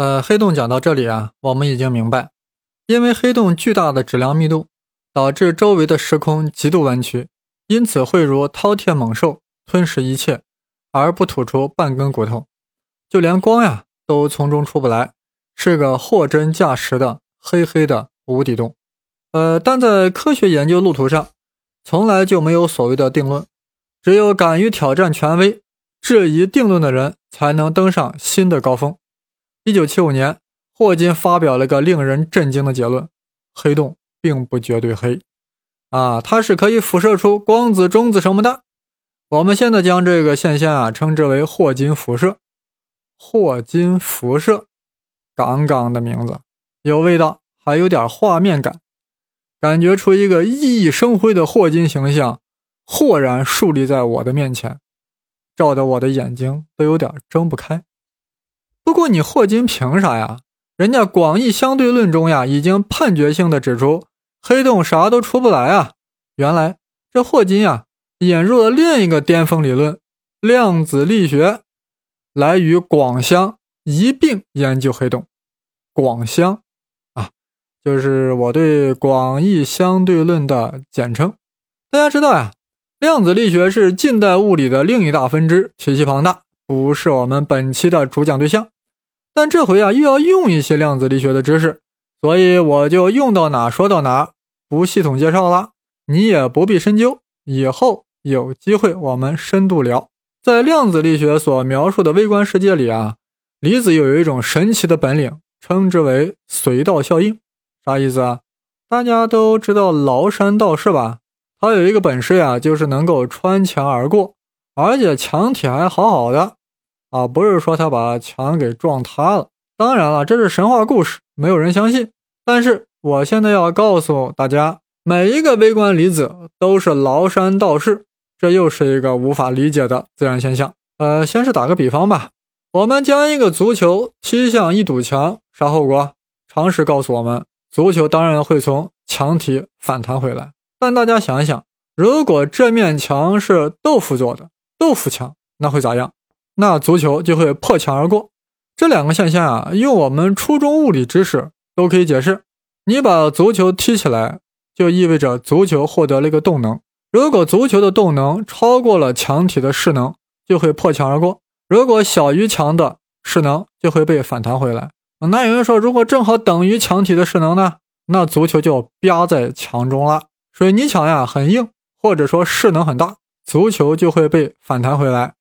呃，黑洞讲到这里啊，我们已经明白，因为黑洞巨大的质量密度，导致周围的时空极度弯曲，因此会如饕餮猛兽吞噬一切，而不吐出半根骨头，就连光呀都从中出不来，是个货真价实的黑黑的无底洞。呃，但在科学研究路途上，从来就没有所谓的定论，只有敢于挑战权威、质疑定论的人，才能登上新的高峰。一九七五年，霍金发表了个令人震惊的结论：黑洞并不绝对黑，啊，它是可以辐射出光子、中子什么的。我们现在将这个现象啊称之为霍金辐射。霍金辐射，杠杠的名字，有味道，还有点画面感，感觉出一个熠熠生辉的霍金形象豁然树立在我的面前，照得我的眼睛都有点睁不开。不过你霍金凭啥呀？人家广义相对论中呀，已经判决性的指出黑洞啥都出不来啊。原来这霍金呀，引入了另一个巅峰理论——量子力学，来与广相一并研究黑洞。广相啊，就是我对广义相对论的简称。大家知道呀，量子力学是近代物理的另一大分支，体系庞大，不是我们本期的主讲对象。但这回啊，又要用一些量子力学的知识，所以我就用到哪说到哪，不系统介绍了。你也不必深究，以后有机会我们深度聊。在量子力学所描述的微观世界里啊，离子有一种神奇的本领，称之为隧道效应。啥意思啊？大家都知道崂山道士吧？他有一个本事呀，就是能够穿墙而过，而且墙体还好好的。啊，不是说他把墙给撞塌了。当然了，这是神话故事，没有人相信。但是我现在要告诉大家，每一个微观粒子都是崂山道士，这又是一个无法理解的自然现象。呃，先是打个比方吧，我们将一个足球踢向一堵墙，啥后果？常识告诉我们，足球当然会从墙体反弹回来。但大家想一想，如果这面墙是豆腐做的，豆腐墙，那会咋样？那足球就会破墙而过。这两个现象啊，用我们初中物理知识都可以解释。你把足球踢起来，就意味着足球获得了一个动能。如果足球的动能超过了墙体的势能，就会破墙而过；如果小于墙的势能，就会被反弹回来。那有人说，如果正好等于墙体的势能呢？那足球就啪在墙中了。水泥墙呀很硬，或者说势能很大，足球就会被反弹回来。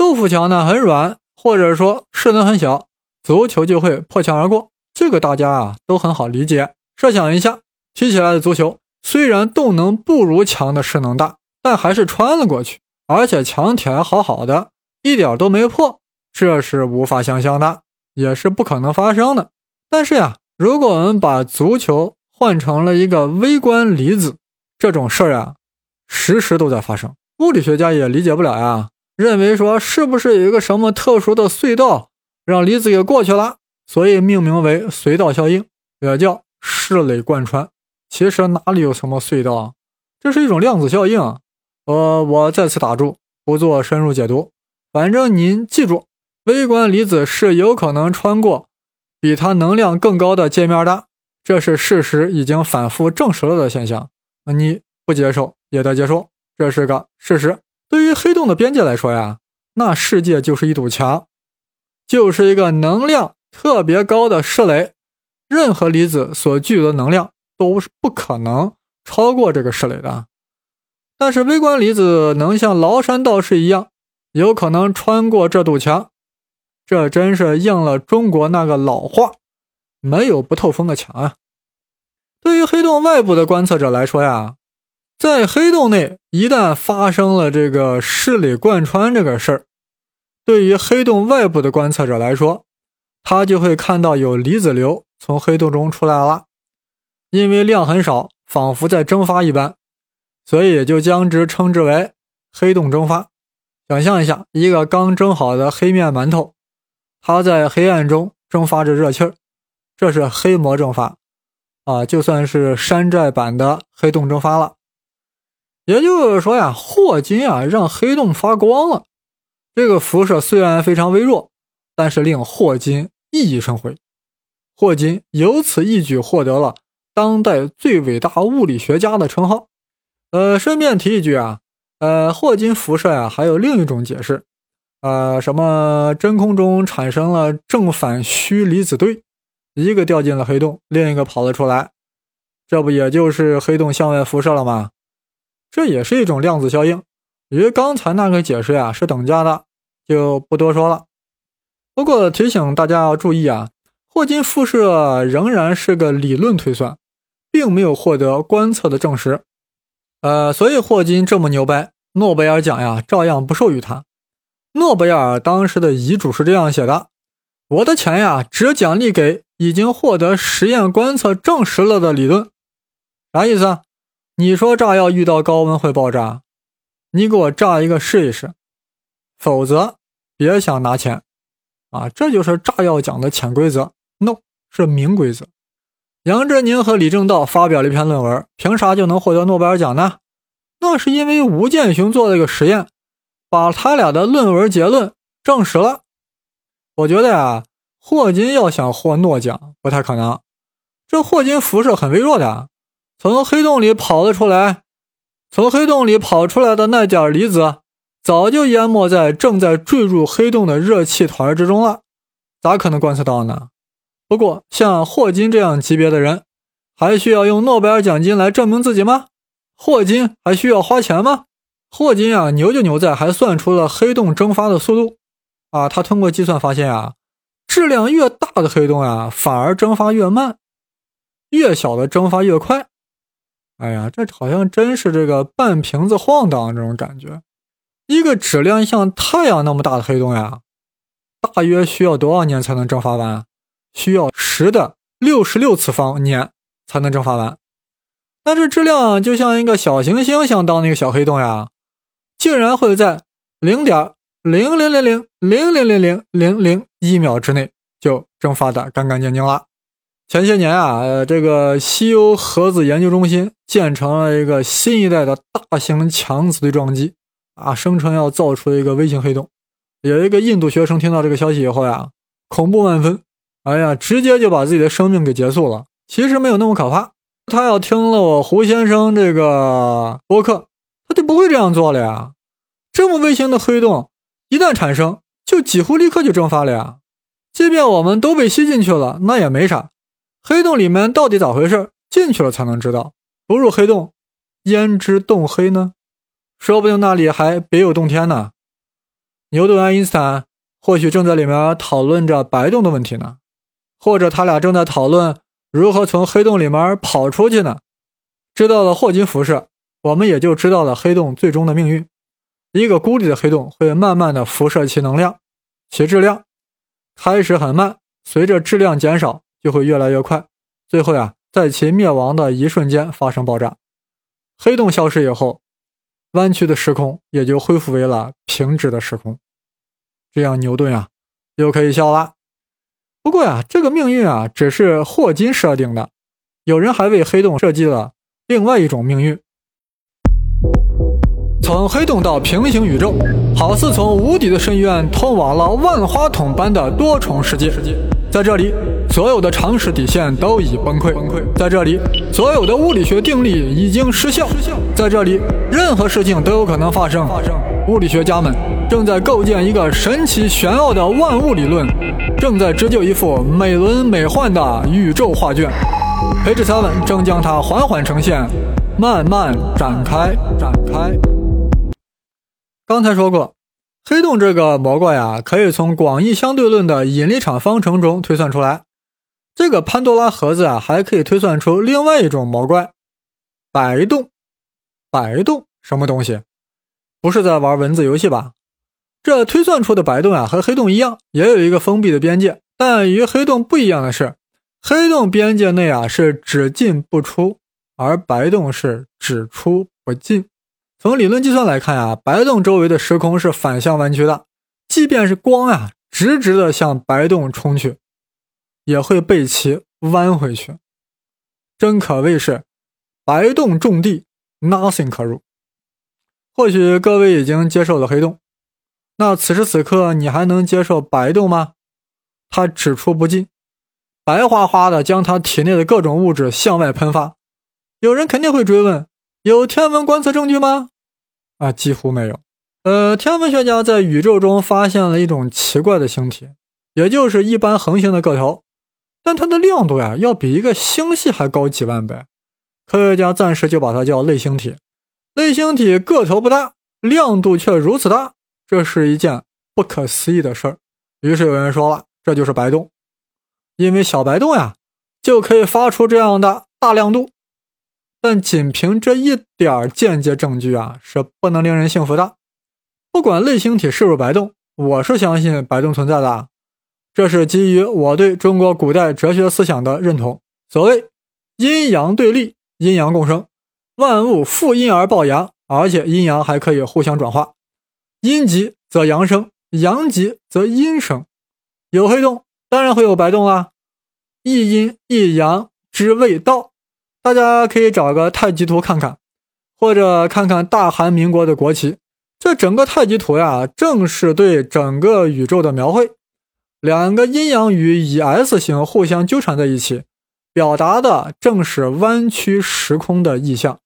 豆腐墙呢很软，或者说势能很小，足球就会破墙而过。这个大家啊都很好理解。设想一下，踢起来的足球虽然动能不如墙的势能大，但还是穿了过去，而且墙体还好好的，一点都没破。这是无法想象的，也是不可能发生的。但是呀，如果我们把足球换成了一个微观粒子，这种事儿啊，时时都在发生。物理学家也理解不了呀。认为说是不是有一个什么特殊的隧道让离子给过去了，所以命名为隧道效应，也叫室垒贯穿。其实哪里有什么隧道啊？这是一种量子效应。呃，我再次打住，不做深入解读。反正您记住，微观离子是有可能穿过比它能量更高的界面的，这是事实，已经反复证实了的现象。你不接受也得接受，这是个事实。对于黑洞的边界来说呀，那世界就是一堵墙，就是一个能量特别高的室垒，任何离子所具有的能量都是不可能超过这个室垒的。但是微观离子能像崂山道士一样，有可能穿过这堵墙，这真是应了中国那个老话：没有不透风的墙啊。对于黑洞外部的观测者来说呀。在黑洞内，一旦发生了这个室垒贯穿这个事儿，对于黑洞外部的观测者来说，他就会看到有离子流从黑洞中出来了。因为量很少，仿佛在蒸发一般，所以也就将之称之为黑洞蒸发。想象一下，一个刚蒸好的黑面馒头，它在黑暗中蒸发着热气儿，这是黑膜蒸发啊，就算是山寨版的黑洞蒸发了。也就是说呀，霍金啊让黑洞发光了。这个辐射虽然非常微弱，但是令霍金熠熠生辉。霍金由此一举获得了当代最伟大物理学家的称号。呃，顺便提一句啊，呃，霍金辐射呀，还有另一种解释，呃，什么真空中产生了正反虚离子对，一个掉进了黑洞，另一个跑了出来，这不也就是黑洞向外辐射了吗？这也是一种量子效应，与刚才那个解释呀是等价的，就不多说了。不过提醒大家要注意啊。霍金辐射仍然是个理论推算，并没有获得观测的证实。呃，所以霍金这么牛掰，诺贝尔奖呀照样不授予他。诺贝尔当时的遗嘱是这样写的：“我的钱呀，只奖励给已经获得实验观测证实了的理论。”啥意思啊？你说炸药遇到高温会爆炸，你给我炸一个试一试，否则别想拿钱。啊，这就是炸药奖的潜规则。no 是明规则。杨振宁和李政道发表了一篇论文，凭啥就能获得诺贝尔奖呢？那是因为吴健雄做了个实验，把他俩的论文结论证实了。我觉得呀，霍金要想获诺奖不太可能。这霍金辐射很微弱的，从黑洞里跑了出来，从黑洞里跑出来的那点离子早就淹没在正在坠入黑洞的热气团之中了，咋可能观测到呢？不过，像霍金这样级别的人，还需要用诺贝尔奖金来证明自己吗？霍金还需要花钱吗？霍金啊，牛就牛在还算出了黑洞蒸发的速度啊！他通过计算发现啊，质量越大的黑洞啊，反而蒸发越慢，越小的蒸发越快。哎呀，这好像真是这个半瓶子晃荡这种感觉。一个质量像太阳那么大的黑洞呀，大约需要多少年才能蒸发完？需要十的六十六次方年才能蒸发完，那这质量就像一个小行星相当的一个小黑洞呀，竟然会在零点零零零零零零零零零零一秒之内就蒸发的干干净净了。前些年啊，呃，这个西欧核子研究中心建成了一个新一代的大型强子对撞机啊，声称要造出一个微型黑洞。有一个印度学生听到这个消息以后呀，恐怖万分。哎呀，直接就把自己的生命给结束了。其实没有那么可怕。他要听了我胡先生这个博客，他就不会这样做了呀。这么微型的黑洞一旦产生，就几乎立刻就蒸发了呀。即便我们都被吸进去了，那也没啥。黑洞里面到底咋回事？进去了才能知道。不入黑洞，焉知洞黑呢？说不定那里还别有洞天呢。牛顿、爱因斯坦或许正在里面讨论着白洞的问题呢。或者他俩正在讨论如何从黑洞里面跑出去呢？知道了霍金辐射，我们也就知道了黑洞最终的命运。一个孤立的黑洞会慢慢的辐射其能量，其质量开始很慢，随着质量减少就会越来越快，最后呀，在其灭亡的一瞬间发生爆炸。黑洞消失以后，弯曲的时空也就恢复为了平直的时空。这样牛顿啊，又可以笑了。不过呀，这个命运啊，只是霍金设定的。有人还为黑洞设计了另外一种命运：从黑洞到平行宇宙，好似从无底的深渊通往了万花筒般的多重世界。在这里，所有的常识底线都已崩溃。在这里，所有的物理学定律已经失效。在这里，任何事情都有可能发生。物理学家们正在构建一个神奇玄奥的万物理论。正在织就一幅美轮美奂的宇宙画卷，培智三文正将它缓缓呈现，慢慢展开。展开。刚才说过，黑洞这个魔怪呀，可以从广义相对论的引力场方程中推算出来。这个潘多拉盒子啊，还可以推算出另外一种魔怪——白洞。白洞什么东西？不是在玩文字游戏吧？这推算出的白洞啊，和黑洞一样，也有一个封闭的边界。但与黑洞不一样的是，黑洞边界内啊是只进不出，而白洞是只出不进。从理论计算来看啊，白洞周围的时空是反向弯曲的，即便是光啊直直的向白洞冲去，也会被其弯回去。真可谓是白洞种地，nothing 可入。或许各位已经接受了黑洞。那此时此刻，你还能接受白洞吗？它只出不进，白花花的将它体内的各种物质向外喷发。有人肯定会追问：有天文观测证据吗？啊，几乎没有。呃，天文学家在宇宙中发现了一种奇怪的星体，也就是一般恒星的个头，但它的亮度呀，要比一个星系还高几万倍。科学家暂时就把它叫类星体。类星体个头不大，亮度却如此大，这是一件不可思议的事儿。于是有人说了，这就是白洞，因为小白洞呀，就可以发出这样的大亮度。但仅凭这一点间接证据啊，是不能令人信服的。不管类星体是不是白洞，我是相信白洞存在的。这是基于我对中国古代哲学思想的认同。所谓阴阳对立，阴阳共生，万物负阴而抱阳，而且阴阳还可以互相转化，阴极则阳生，阳极则阴生。有黑洞，当然会有白洞啦。一阴一阳之谓道，大家可以找个太极图看看，或者看看大韩民国的国旗。这整个太极图呀，正是对整个宇宙的描绘。两个阴阳鱼以 S 形互相纠缠在一起，表达的正是弯曲时空的意象。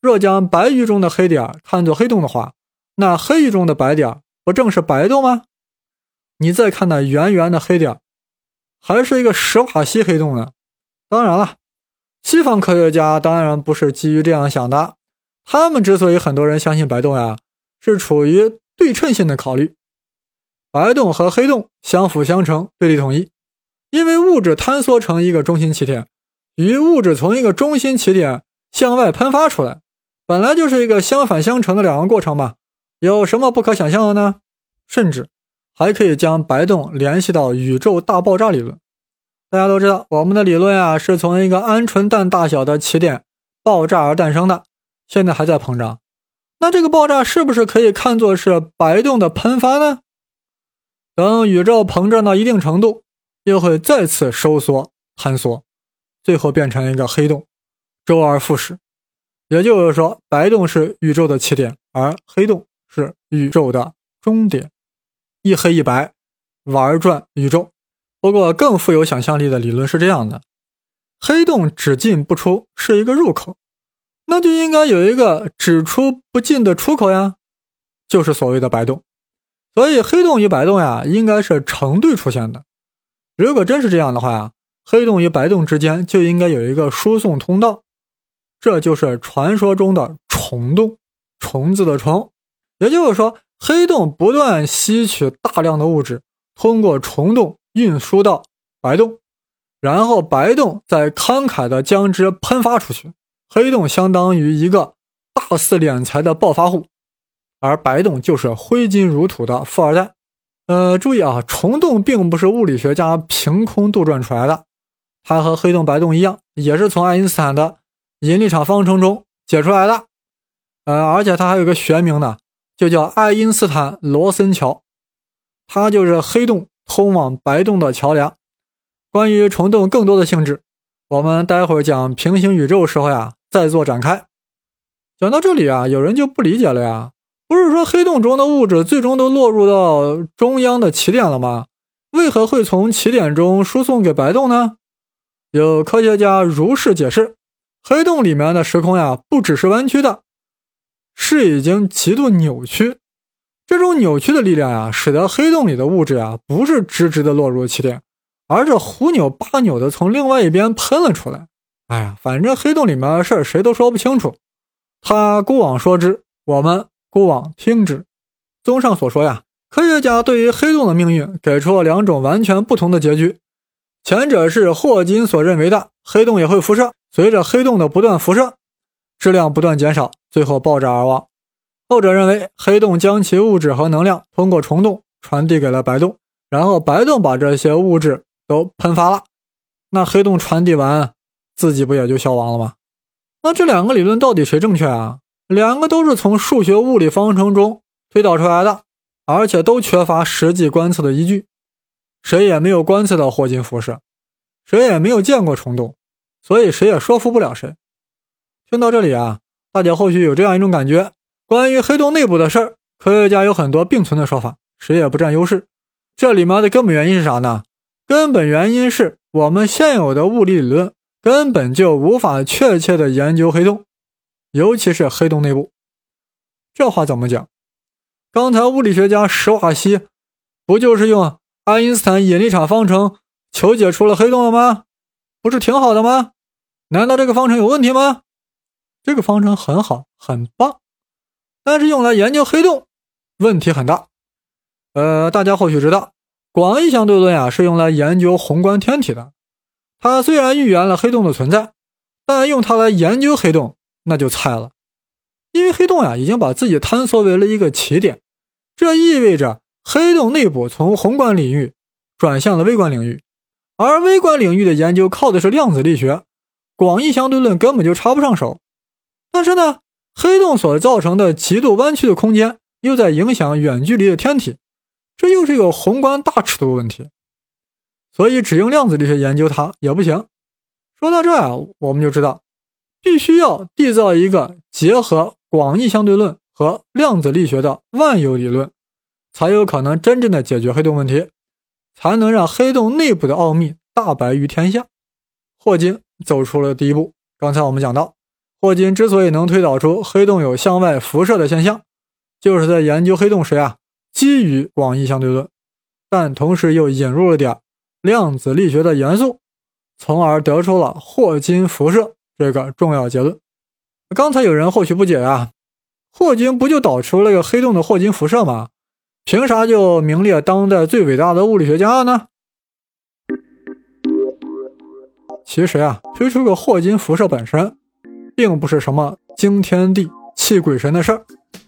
若将白鱼中的黑点看作黑洞的话，那黑鱼中的白点不正是白洞吗？你再看那圆圆的黑点，还是一个史瓦西黑洞呢。当然了，西方科学家当然不是基于这样想的。他们之所以很多人相信白洞呀。是处于对称性的考虑，白洞和黑洞相辅相成，对立统一。因为物质坍缩成一个中心起点，与物质从一个中心起点向外喷发出来，本来就是一个相反相成的两个过程嘛，有什么不可想象的呢？甚至还可以将白洞联系到宇宙大爆炸理论。大家都知道，我们的理论啊，是从一个鹌鹑蛋大小的起点爆炸而诞生的，现在还在膨胀。那这个爆炸是不是可以看作是白洞的喷发呢？等宇宙膨胀到一定程度，又会再次收缩、坍缩，最后变成一个黑洞，周而复始。也就是说，白洞是宇宙的起点，而黑洞是宇宙的终点，一黑一白，玩转宇宙。不过，更富有想象力的理论是这样的：黑洞只进不出，是一个入口。那就应该有一个只出不进的出口呀，就是所谓的白洞。所以黑洞与白洞呀，应该是成对出现的。如果真是这样的话呀，黑洞与白洞之间就应该有一个输送通道，这就是传说中的虫洞，虫子的虫。也就是说，黑洞不断吸取大量的物质，通过虫洞运输到白洞，然后白洞再慷慨的将之喷发出去。黑洞相当于一个大肆敛财的暴发户，而白洞就是挥金如土的富二代。呃，注意啊，虫洞并不是物理学家凭空杜撰出来的，它和黑洞、白洞一样，也是从爱因斯坦的引力场方程中解出来的。呃，而且它还有个学名呢，就叫爱因斯坦罗森桥，它就是黑洞通往白洞的桥梁。关于虫洞更多的性质，我们待会儿讲平行宇宙时候呀。再做展开，讲到这里啊，有人就不理解了呀。不是说黑洞中的物质最终都落入到中央的起点了吗？为何会从起点中输送给白洞呢？有科学家如是解释：黑洞里面的时空呀，不只是弯曲的，是已经极度扭曲。这种扭曲的力量呀，使得黑洞里的物质啊，不是直直的落入起点，而是胡扭八扭的从另外一边喷了出来。哎呀，反正黑洞里面的事儿谁都说不清楚，他孤往说之，我们孤往听之。综上所说呀，科学家对于黑洞的命运给出了两种完全不同的结局。前者是霍金所认为的，黑洞也会辐射，随着黑洞的不断辐射，质量不断减少，最后爆炸而亡。后者认为，黑洞将其物质和能量通过虫洞传递给了白洞，然后白洞把这些物质都喷发了。那黑洞传递完。自己不也就消亡了吗？那这两个理论到底谁正确啊？两个都是从数学物理方程中推导出来的，而且都缺乏实际观测的依据，谁也没有观测到霍金辐射，谁也没有见过虫洞，所以谁也说服不了谁。听到这里啊，大家或许有这样一种感觉：关于黑洞内部的事儿，科学家有很多并存的说法，谁也不占优势。这里面的根本原因是啥呢？根本原因是我们现有的物理理论根本就无法确切的研究黑洞，尤其是黑洞内部。这话怎么讲？刚才物理学家史瓦西不就是用爱因斯坦引力场方程求解出了黑洞了吗？不是挺好的吗？难道这个方程有问题吗？这个方程很好，很棒，但是用来研究黑洞，问题很大。呃，大家或许知道。广义相对论呀，是用来研究宏观天体的。它虽然预言了黑洞的存在，但用它来研究黑洞那就菜了。因为黑洞呀，已经把自己坍缩为了一个起点，这意味着黑洞内部从宏观领域转向了微观领域，而微观领域的研究靠的是量子力学，广义相对论根本就插不上手。但是呢，黑洞所造成的极度弯曲的空间，又在影响远距离的天体。这又是一个宏观大尺度问题，所以只用量子力学研究它也不行。说到这啊，我们就知道，必须要缔造一个结合广义相对论和量子力学的万有理论，才有可能真正的解决黑洞问题，才能让黑洞内部的奥秘大白于天下。霍金走出了第一步。刚才我们讲到，霍金之所以能推导出黑洞有向外辐射的现象，就是在研究黑洞时啊。基于广义相对论，但同时又引入了点量子力学的元素，从而得出了霍金辐射这个重要结论。刚才有人或许不解啊，霍金不就导出了个黑洞的霍金辐射吗？凭啥就名列当代最伟大的物理学家呢？其实啊，推出个霍金辐射本身，并不是什么惊天地泣鬼神的事儿。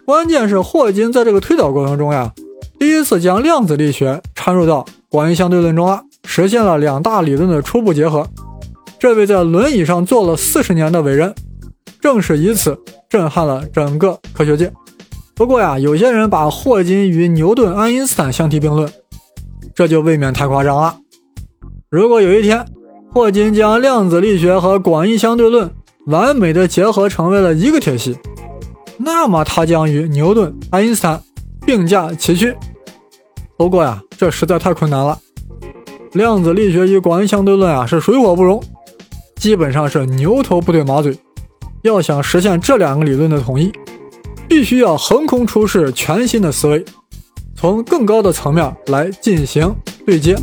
关键是霍金在这个推导过程中呀，第一次将量子力学掺入到广义相对论中了，实现了两大理论的初步结合。这位在轮椅上坐了四十年的伟人，正是以此震撼了整个科学界。不过呀，有些人把霍金与牛顿、爱因斯坦相提并论，这就未免太夸张了。如果有一天，霍金将量子力学和广义相对论完美的结合成为了一个体系。那么它将与牛顿、爱因斯坦并驾齐驱。不过呀，这实在太困难了。量子力学与广义相对论啊是水火不容，基本上是牛头不对马嘴。要想实现这两个理论的统一，必须要横空出世全新的思维，从更高的层面来进行对接。